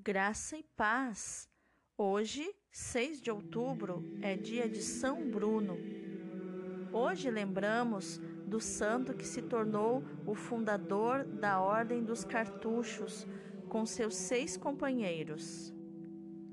Graça e paz. Hoje, 6 de outubro, é dia de São Bruno. Hoje lembramos do santo que se tornou o fundador da Ordem dos Cartuchos, com seus seis companheiros.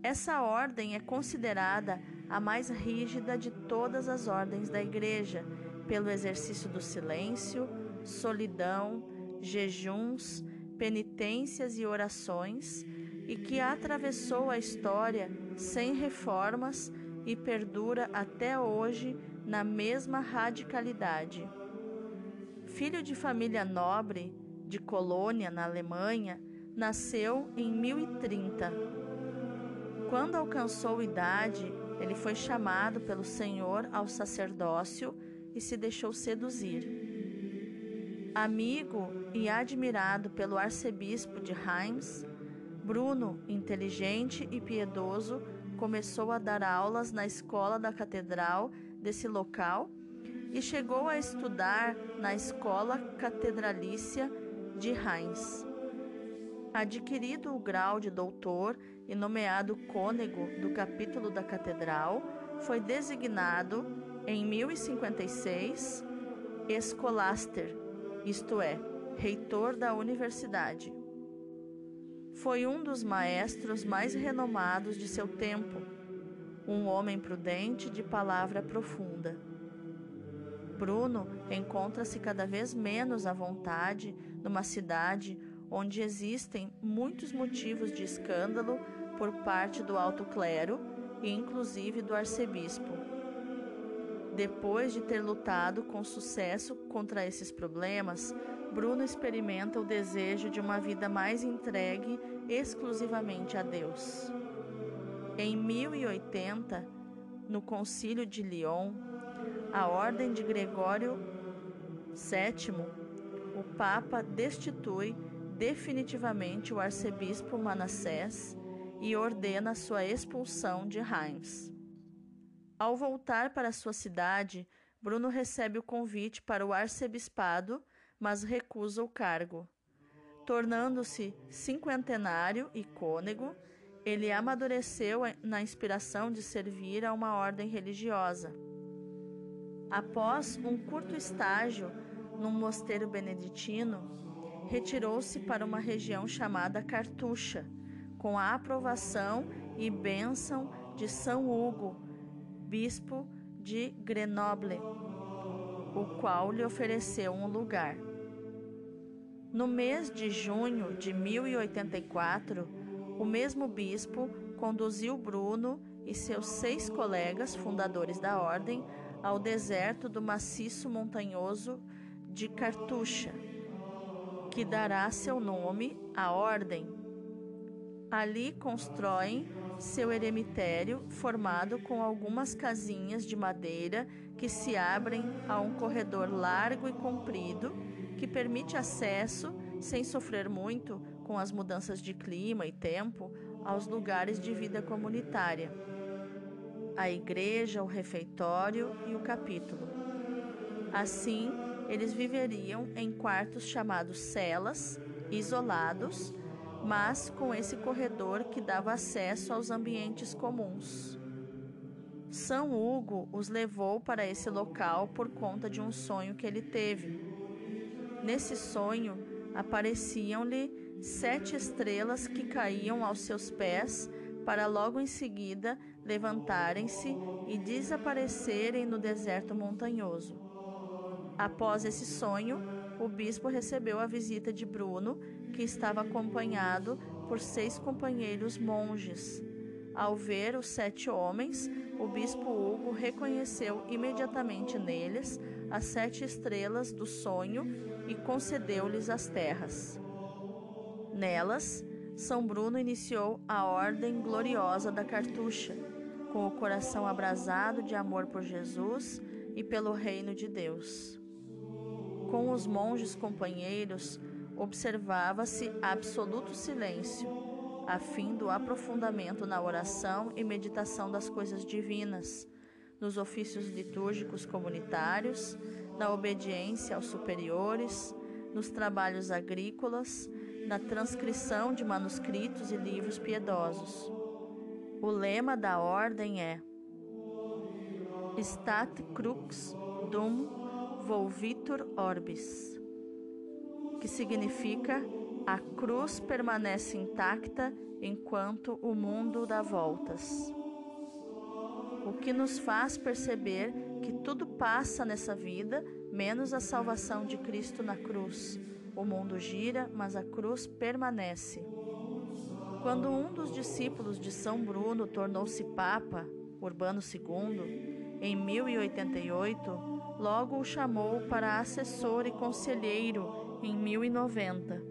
Essa ordem é considerada a mais rígida de todas as ordens da Igreja, pelo exercício do silêncio, solidão, jejuns, penitências e orações e que atravessou a história sem reformas e perdura até hoje na mesma radicalidade. Filho de família nobre de Colônia, na Alemanha, nasceu em 1030. Quando alcançou idade, ele foi chamado pelo Senhor ao sacerdócio e se deixou seduzir. Amigo e admirado pelo arcebispo de Reims, Bruno, inteligente e piedoso, começou a dar aulas na escola da catedral desse local e chegou a estudar na escola catedralícia de Reims. Adquirido o grau de doutor e nomeado cônego do capítulo da catedral, foi designado, em 1056, escolaster, isto é, reitor da universidade. Foi um dos maestros mais renomados de seu tempo, um homem prudente de palavra profunda. Bruno encontra-se cada vez menos à vontade numa cidade onde existem muitos motivos de escândalo por parte do alto clero e inclusive do arcebispo. Depois de ter lutado com sucesso contra esses problemas, Bruno experimenta o desejo de uma vida mais entregue exclusivamente a Deus. Em 1080, no Concílio de Lyon, a Ordem de Gregório VII, o Papa destitui definitivamente o arcebispo Manassés e ordena sua expulsão de Reims. Ao voltar para sua cidade, Bruno recebe o convite para o arcebispado mas recusa o cargo. Tornando-se cinquentenário e cônego, ele amadureceu na inspiração de servir a uma ordem religiosa. Após um curto estágio num mosteiro beneditino, retirou-se para uma região chamada Cartucha, com a aprovação e bênção de São Hugo, bispo de Grenoble o qual lhe ofereceu um lugar. No mês de junho de 1084, o mesmo bispo conduziu Bruno e seus seis colegas fundadores da ordem ao deserto do maciço montanhoso de Cartucha, que dará seu nome à ordem. Ali constroem seu eremitério, formado com algumas casinhas de madeira que se abrem a um corredor largo e comprido que permite acesso, sem sofrer muito com as mudanças de clima e tempo, aos lugares de vida comunitária. A igreja, o refeitório e o capítulo. Assim, eles viveriam em quartos chamados celas, isolados, mas com esse corredor que dava acesso aos ambientes comuns. São Hugo os levou para esse local por conta de um sonho que ele teve. Nesse sonho, apareciam-lhe sete estrelas que caíam aos seus pés para logo em seguida levantarem-se e desaparecerem no deserto montanhoso. Após esse sonho, o bispo recebeu a visita de Bruno, que estava acompanhado por seis companheiros monges. Ao ver os sete homens, o bispo Hugo reconheceu imediatamente neles as sete estrelas do sonho e concedeu-lhes as terras. Nelas, São Bruno iniciou a ordem gloriosa da cartucha, com o coração abrasado de amor por Jesus e pelo reino de Deus. Com os monges companheiros, observava-se absoluto silêncio a fim do aprofundamento na oração e meditação das coisas divinas, nos ofícios litúrgicos comunitários, na obediência aos superiores, nos trabalhos agrícolas, na transcrição de manuscritos e livros piedosos. O lema da ordem é Stat crux dum volvitur orbis, que significa a cruz permanece intacta enquanto o mundo dá voltas. O que nos faz perceber que tudo passa nessa vida, menos a salvação de Cristo na cruz. O mundo gira, mas a cruz permanece. Quando um dos discípulos de São Bruno tornou-se Papa, Urbano II, em 1088, logo o chamou para assessor e conselheiro em 1090.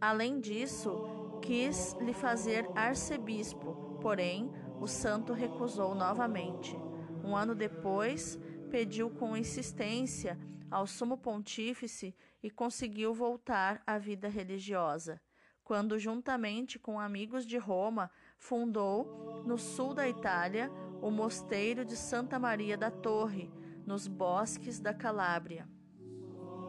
Além disso, quis lhe fazer arcebispo, porém o santo recusou novamente. Um ano depois, pediu com insistência ao sumo pontífice e conseguiu voltar à vida religiosa, quando, juntamente com amigos de Roma, fundou, no sul da Itália, o mosteiro de Santa Maria da Torre, nos bosques da Calábria.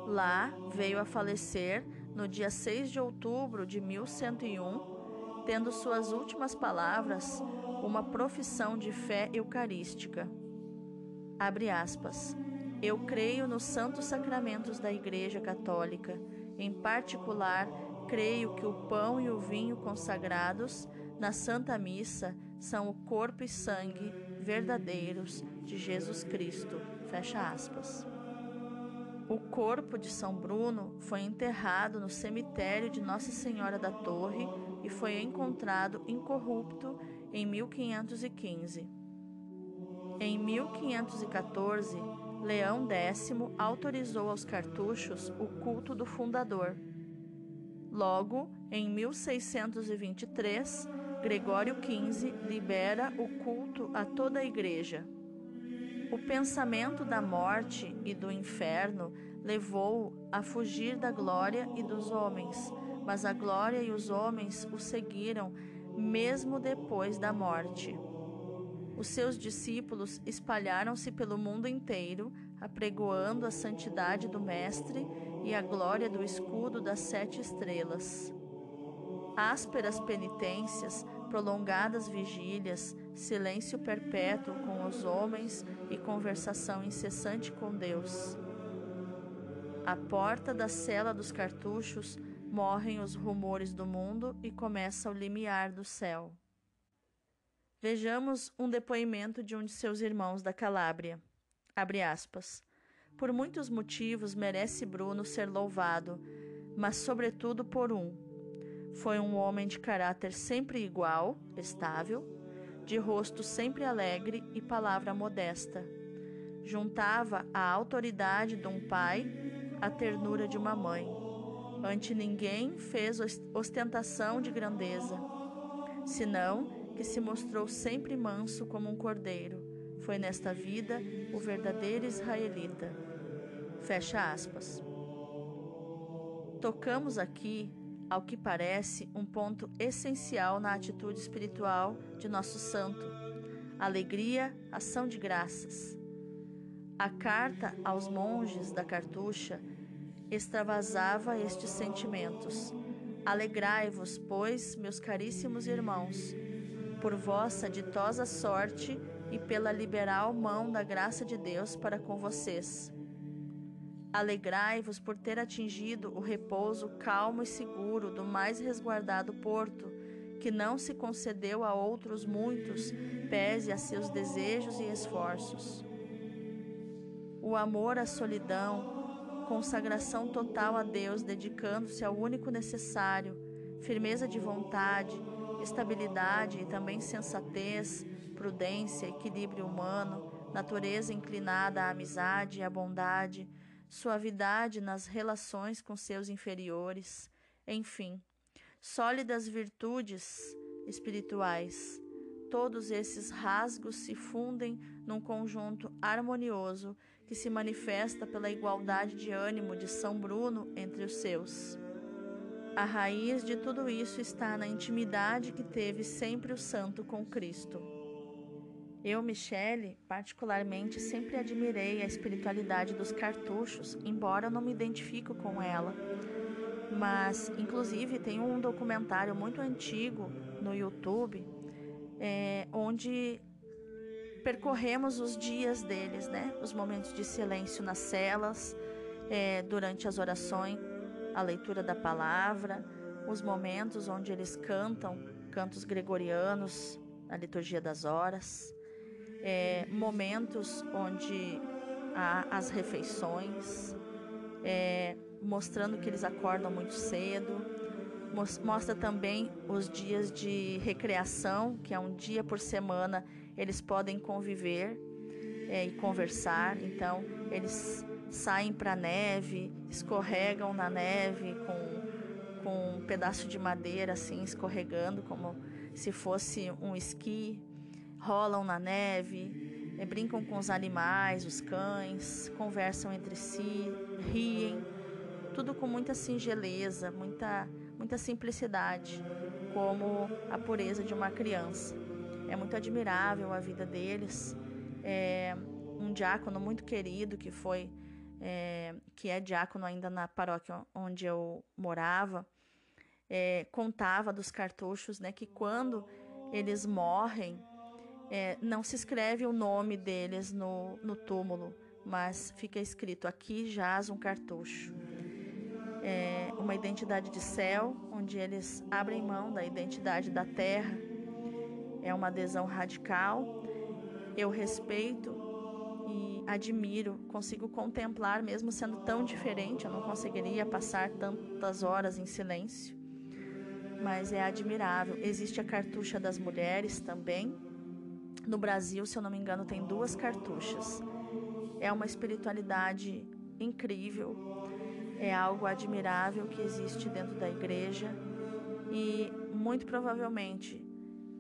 Lá veio a falecer no dia 6 de outubro de 1101, tendo suas últimas palavras uma profissão de fé eucarística. Abre aspas. Eu creio nos santos sacramentos da Igreja Católica. Em particular, creio que o pão e o vinho consagrados na Santa Missa são o corpo e sangue verdadeiros de Jesus Cristo. Fecha aspas. O corpo de São Bruno foi enterrado no cemitério de Nossa Senhora da Torre e foi encontrado incorrupto em 1515. Em 1514, Leão X autorizou aos cartuchos o culto do fundador. Logo, em 1623, Gregório XV libera o culto a toda a Igreja. O pensamento da morte e do inferno levou-o a fugir da glória e dos homens, mas a glória e os homens o seguiram mesmo depois da morte. Os seus discípulos espalharam-se pelo mundo inteiro, apregoando a santidade do Mestre e a glória do escudo das sete estrelas. Ásperas penitências, prolongadas vigílias, silêncio perpétuo com os homens e conversação incessante com Deus. À porta da cela dos cartuchos morrem os rumores do mundo e começa o limiar do céu. Vejamos um depoimento de um de seus irmãos da Calábria. Abre aspas. Por muitos motivos merece Bruno ser louvado, mas sobretudo por um. Foi um homem de caráter sempre igual, estável, de rosto sempre alegre e palavra modesta. Juntava a autoridade de um pai à ternura de uma mãe. Ante ninguém fez ostentação de grandeza, senão que se mostrou sempre manso como um cordeiro. Foi nesta vida o verdadeiro israelita. Fecha aspas. Tocamos aqui, ao que parece, um ponto essencial na atitude espiritual de nosso santo: alegria, ação de graças. A carta aos monges da cartucha extravasava estes sentimentos. Alegrai-vos, pois, meus caríssimos irmãos, por vossa ditosa sorte e pela liberal mão da graça de Deus para com vocês. Alegrai-vos por ter atingido o repouso calmo e seguro do mais resguardado porto, que não se concedeu a outros muitos, pese a seus desejos e esforços. O amor à solidão, consagração total a Deus, dedicando-se ao único necessário, firmeza de vontade, estabilidade e também sensatez, prudência, equilíbrio humano, natureza inclinada à amizade e à bondade, suavidade nas relações com seus inferiores, enfim, sólidas virtudes espirituais. Todos esses rasgos se fundem num conjunto harmonioso que se manifesta pela igualdade de ânimo de São Bruno entre os seus. A raiz de tudo isso está na intimidade que teve sempre o santo com Cristo. Eu, Michele, particularmente sempre admirei a espiritualidade dos cartuchos, embora não me identifique com ela. Mas, inclusive, tem um documentário muito antigo no YouTube é, onde percorremos os dias deles, né? Os momentos de silêncio nas celas, é, durante as orações, a leitura da palavra, os momentos onde eles cantam cantos gregorianos, a liturgia das horas, é, momentos onde há as refeições, é, mostrando que eles acordam muito cedo. Mostra também os dias de recreação, que é um dia por semana eles podem conviver é, e conversar. Então, eles saem para a neve, escorregam na neve com, com um pedaço de madeira assim escorregando, como se fosse um esqui, rolam na neve, é, brincam com os animais, os cães, conversam entre si, riem, tudo com muita singeleza, muita, muita simplicidade, como a pureza de uma criança. É muito admirável a vida deles. É um diácono muito querido que foi, é, que é diácono ainda na paróquia onde eu morava, é, contava dos cartuchos, né, que quando eles morrem, é, não se escreve o nome deles no, no túmulo, mas fica escrito aqui jaz um cartucho. É uma identidade de céu, onde eles abrem mão da identidade da terra. É uma adesão radical. Eu respeito e admiro, consigo contemplar, mesmo sendo tão diferente, eu não conseguiria passar tantas horas em silêncio mas é admirável. Existe a cartucha das mulheres também. No Brasil, se eu não me engano, tem duas cartuchas. É uma espiritualidade incrível, é algo admirável que existe dentro da igreja e muito provavelmente,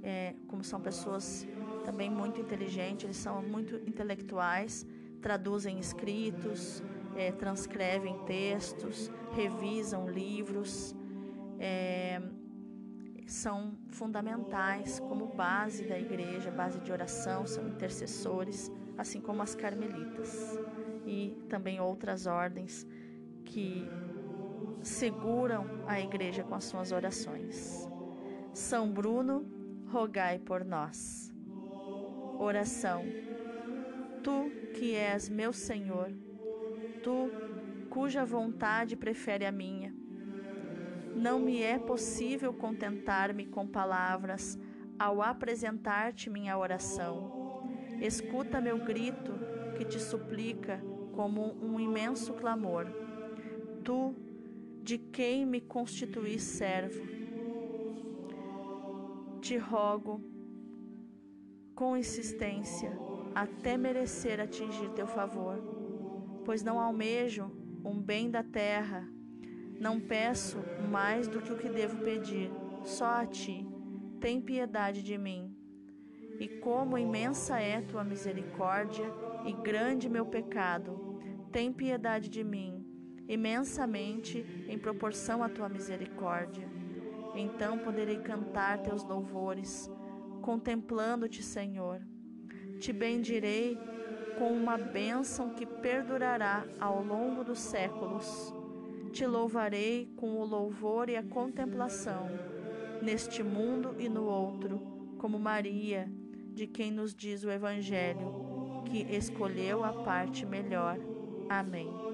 é, como são pessoas também muito inteligentes, eles são muito intelectuais, traduzem escritos, é, transcrevem textos, revisam livros. São fundamentais como base da igreja, base de oração, são intercessores, assim como as carmelitas e também outras ordens que seguram a igreja com as suas orações. São Bruno, rogai por nós. Oração. Tu que és meu Senhor, tu cuja vontade prefere a minha, não me é possível contentar-me com palavras ao apresentar-te minha oração. Escuta meu grito que te suplica como um imenso clamor. Tu, de quem me constituís servo, te rogo com insistência até merecer atingir teu favor, pois não almejo um bem da terra não peço mais do que o que devo pedir, só a ti. Tem piedade de mim. E como imensa é tua misericórdia e grande meu pecado, tem piedade de mim, imensamente em proporção à tua misericórdia. Então poderei cantar teus louvores, contemplando-te, Senhor. Te bendirei com uma bênção que perdurará ao longo dos séculos te louvarei com o louvor e a contemplação, neste mundo e no outro, como Maria, de quem nos diz o Evangelho, que escolheu a parte melhor. Amém.